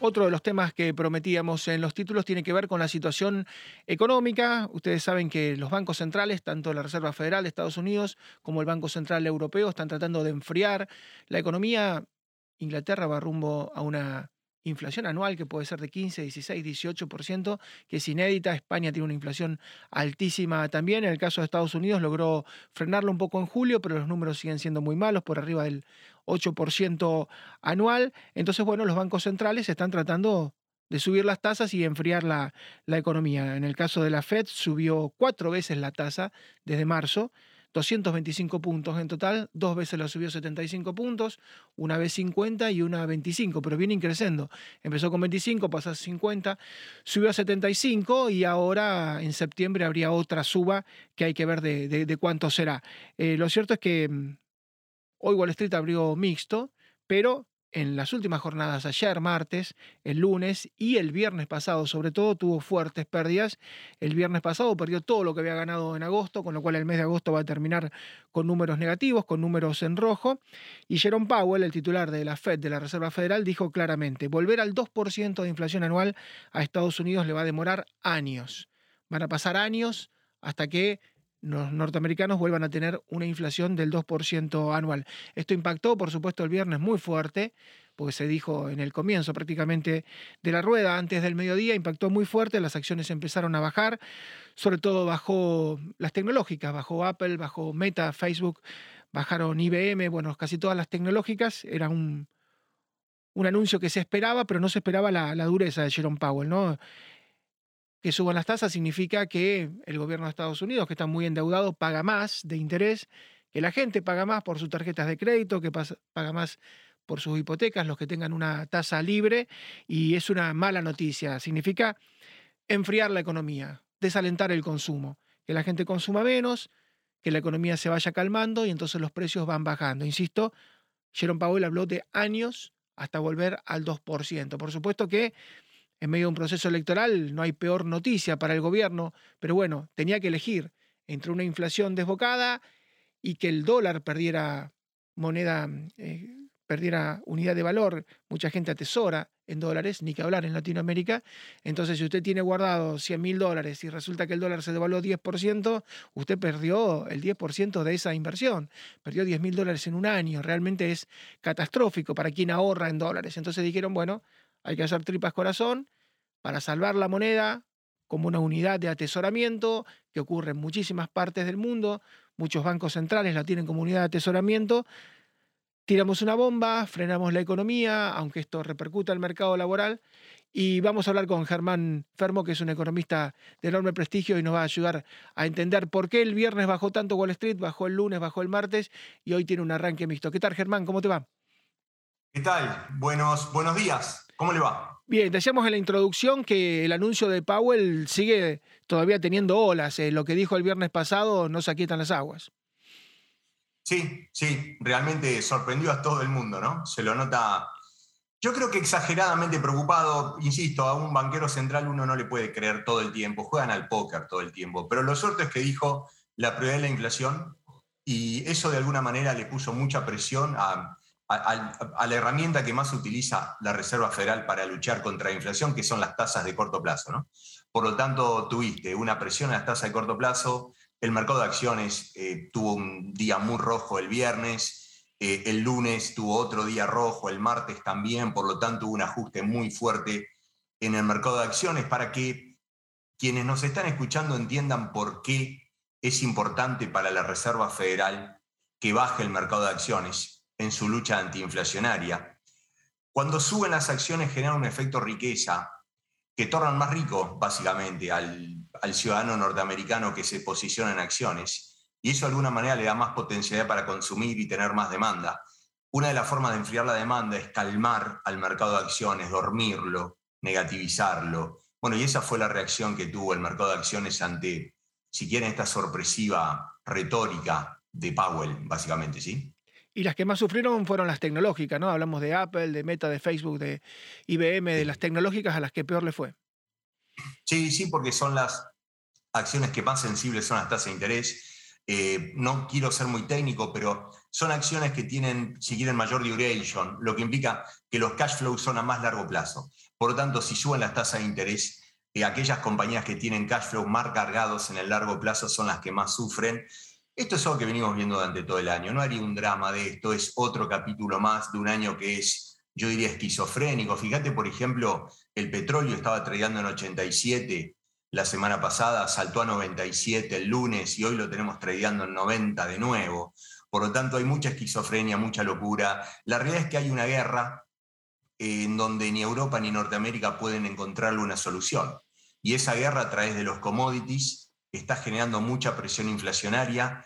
Otro de los temas que prometíamos en los títulos tiene que ver con la situación económica. Ustedes saben que los bancos centrales, tanto la Reserva Federal de Estados Unidos como el Banco Central Europeo, están tratando de enfriar la economía. Inglaterra va rumbo a una inflación anual que puede ser de 15, 16, 18%, que es inédita. España tiene una inflación altísima también. En el caso de Estados Unidos logró frenarlo un poco en julio, pero los números siguen siendo muy malos, por arriba del 8% anual. Entonces, bueno, los bancos centrales están tratando de subir las tasas y enfriar la, la economía. En el caso de la Fed subió cuatro veces la tasa desde marzo 225 puntos en total, dos veces lo subió 75 puntos, una vez 50 y una 25, pero viene creciendo. Empezó con 25, pasó a 50, subió a 75 y ahora en septiembre habría otra suba que hay que ver de, cuánto será. Eh, lo cierto es que mm, hoy Wall Street abrió mixto, pero en las últimas jornadas, ayer martes, el lunes y el viernes pasado, sobre todo, tuvo fuertes pérdidas. El viernes pasado perdió todo lo que había ganado en agosto, con lo cual el mes de agosto va a terminar con números negativos, con números en rojo. Y Jerome Powell, el titular de la Fed, de la Reserva Federal, dijo claramente, volver al 2% de inflación anual a Estados Unidos le va a demorar años. Van a pasar años hasta que los norteamericanos vuelvan a tener una inflación del 2% anual. Esto impactó, por supuesto, el viernes muy fuerte, porque se dijo en el comienzo prácticamente de la rueda, antes del mediodía, impactó muy fuerte, las acciones empezaron a bajar, sobre todo bajó las tecnológicas, bajó Apple, bajó Meta, Facebook, bajaron IBM, bueno, casi todas las tecnológicas, era un, un anuncio que se esperaba, pero no se esperaba la, la dureza de Jerome Powell, ¿no? Que suban las tasas significa que el gobierno de Estados Unidos, que está muy endeudado, paga más de interés, que la gente paga más por sus tarjetas de crédito, que paga más por sus hipotecas, los que tengan una tasa libre, y es una mala noticia. Significa enfriar la economía, desalentar el consumo, que la gente consuma menos, que la economía se vaya calmando y entonces los precios van bajando. Insisto, Jerome Powell habló de años hasta volver al 2%. Por supuesto que en medio de un proceso electoral no hay peor noticia para el gobierno, pero bueno, tenía que elegir entre una inflación desbocada y que el dólar perdiera moneda, eh, perdiera unidad de valor. Mucha gente atesora en dólares, ni que hablar en Latinoamérica. Entonces, si usted tiene guardado 100 mil dólares y resulta que el dólar se devaluó 10%, usted perdió el 10% de esa inversión. Perdió 10 mil dólares en un año. Realmente es catastrófico para quien ahorra en dólares. Entonces dijeron, bueno, hay que hacer tripas corazón para salvar la moneda como una unidad de atesoramiento que ocurre en muchísimas partes del mundo. Muchos bancos centrales la tienen como unidad de atesoramiento. Tiramos una bomba, frenamos la economía, aunque esto repercuta el mercado laboral. Y vamos a hablar con Germán Fermo, que es un economista de enorme prestigio y nos va a ayudar a entender por qué el viernes bajó tanto Wall Street, bajó el lunes, bajó el martes y hoy tiene un arranque mixto. ¿Qué tal, Germán? ¿Cómo te va? ¿Qué tal? Buenos, buenos días. ¿Cómo le va? Bien, decíamos en la introducción que el anuncio de Powell sigue todavía teniendo olas. Eh, lo que dijo el viernes pasado no se aquietan las aguas. Sí, sí, realmente sorprendió a todo el mundo, ¿no? Se lo nota, yo creo que exageradamente preocupado, insisto, a un banquero central uno no le puede creer todo el tiempo, juegan al póker todo el tiempo, pero lo cierto es que dijo la prioridad de la inflación y eso de alguna manera le puso mucha presión a, a, la herramienta que más utiliza la Reserva Federal para luchar contra la inflación, que son las tasas de corto plazo. ¿no? Por lo tanto, tuviste una presión a las tasas de corto plazo, el mercado de acciones eh, tuvo un día muy rojo el viernes, eh, el lunes tuvo otro día rojo, el martes también, por lo tanto hubo un ajuste muy fuerte en el mercado de acciones para que quienes nos están escuchando entiendan por qué es importante para la Reserva Federal que baje el mercado de acciones en su lucha antiinflacionaria. Cuando suben las acciones generan un efecto riqueza que tornan más rico básicamente al, ciudadano norteamericano que se posiciona en acciones y eso de alguna manera le da más potencialidad para consumir y tener más demanda. Una de las formas de enfriar la demanda es calmar al mercado de acciones, dormirlo, negativizarlo. Bueno, y esa fue la reacción que tuvo el mercado de acciones ante, si quieren, esta sorpresiva retórica de Powell, básicamente, ¿sí? Y las que más sufrieron fueron las tecnológicas, ¿no? Hablamos de Apple, de Meta, de Facebook, de IBM, de las tecnológicas a las que peor le fue. Sí, sí, porque son las acciones que más sensibles son las tasas de interés. Eh, no quiero ser muy técnico, pero son acciones que tienen, si quieren, mayor duration, lo que implica que los cash flows son a más largo plazo. Por lo tanto, si suben las tasas de interés, eh, aquellas compañías que tienen cash flow más cargados en el largo plazo son las que más sufren. Esto es algo que venimos viendo durante todo el año. No haría un drama de esto, es otro capítulo más de un año que es, yo diría, esquizofrénico. Fíjate, por ejemplo, el petróleo estaba tradeando en 87 la semana pasada, saltó a 97 el lunes y hoy lo tenemos tradeando en 90 de nuevo. Por lo tanto, hay mucha esquizofrenia, mucha locura. La realidad es que hay una guerra en donde ni Europa ni Norteamérica pueden encontrarle una solución. Y esa guerra a través de los commodities está generando mucha presión inflacionaria.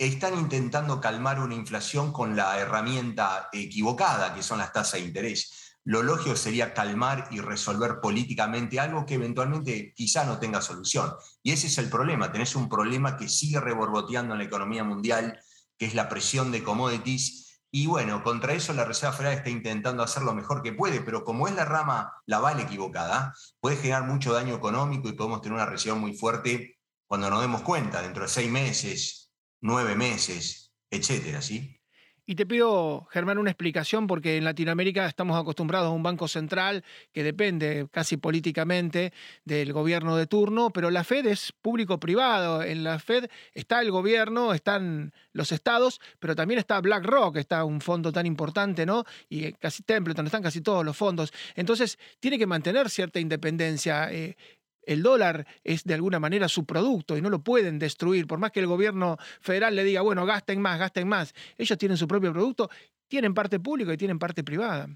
Están intentando calmar una inflación con la herramienta equivocada, que son las tasas de interés. Lo lógico sería calmar y resolver políticamente algo que eventualmente quizá no tenga solución. Y ese es el problema. Tenés un problema que sigue reborboteando en la economía mundial, que es la presión de commodities y bueno, contra eso la Reserva Federal está intentando hacer lo mejor que puede, pero como es la rama, la vale equivocada, puede generar mucho daño económico y podemos tener una recesión muy fuerte cuando nos demos cuenta, dentro de seis meses, nueve meses, etcétera, ¿sí? Y te pido, Germán, una explicación, porque en Latinoamérica estamos acostumbrados a un banco central que depende casi políticamente del gobierno de turno, pero la Fed es público-privado. En la Fed está el gobierno, están los estados, pero también está BlackRock, está un fondo tan importante, ¿no? Y casi Templeton, están casi todos los fondos. Entonces, tiene que mantener cierta independencia. Eh, el dólar es de alguna manera su producto y no lo pueden destruir. Por más que el gobierno federal le diga, bueno, gasten más, gasten más, ellos tienen su propio producto, tienen parte pública y tienen parte privada.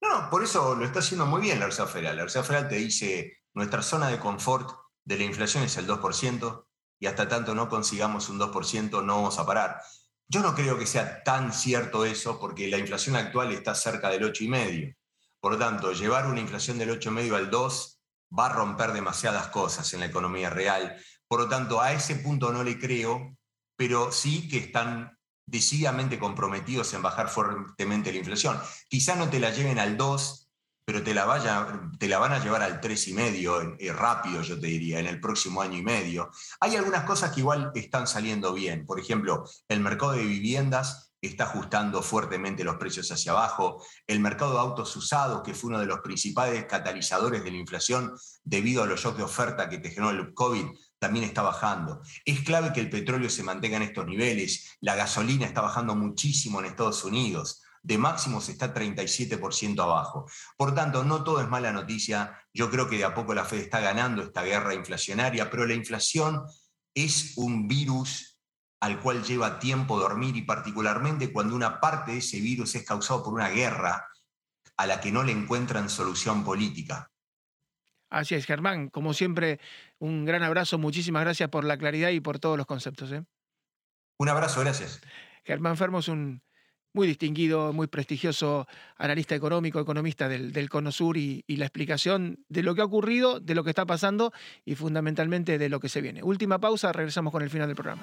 No, por eso lo está haciendo muy bien la Reserva Federal. La Reserva Federal te dice, nuestra zona de confort de la inflación es el 2% y hasta tanto no consigamos un 2% no vamos a parar. Yo no creo que sea tan cierto eso porque la inflación actual está cerca del 8,5%. Por lo tanto, llevar una inflación del 8,5 al 2 va a romper demasiadas cosas en la economía real. Por lo tanto, a ese punto no le creo, pero sí que están decididamente comprometidos en bajar fuertemente la inflación. Quizá no te la lleven al 2, pero te la, te la van a llevar al 3,5 eh, rápido, yo te diría, en el próximo año y medio. Hay algunas cosas que igual están saliendo bien. Por ejemplo, el mercado de viviendas está ajustando fuertemente los precios hacia abajo. El mercado de autos usados, que fue uno de los principales catalizadores de la inflación debido a los shocks de oferta que te generó el COVID, también está bajando. Es clave que el petróleo se mantenga en estos niveles. La gasolina está bajando muchísimo en Estados Unidos. De máximos está 37% abajo. Por tanto, no todo es mala noticia. Yo creo que de a poco la Fed está ganando esta guerra inflacionaria, pero la inflación es un virus al cual lleva tiempo dormir y particularmente cuando una parte de ese virus es causado por una guerra a la que no le encuentran solución política. Así es, Germán. Como siempre, un gran abrazo. Muchísimas gracias por la claridad y por todos los conceptos. ¿eh? Un abrazo, gracias. Germán Fermo es un muy distinguido, muy prestigioso analista económico, economista del, del Cono Sur y, y, la explicación de lo que ha ocurrido, de lo que está pasando y fundamentalmente de lo que se viene. Última pausa, regresamos con el final del programa.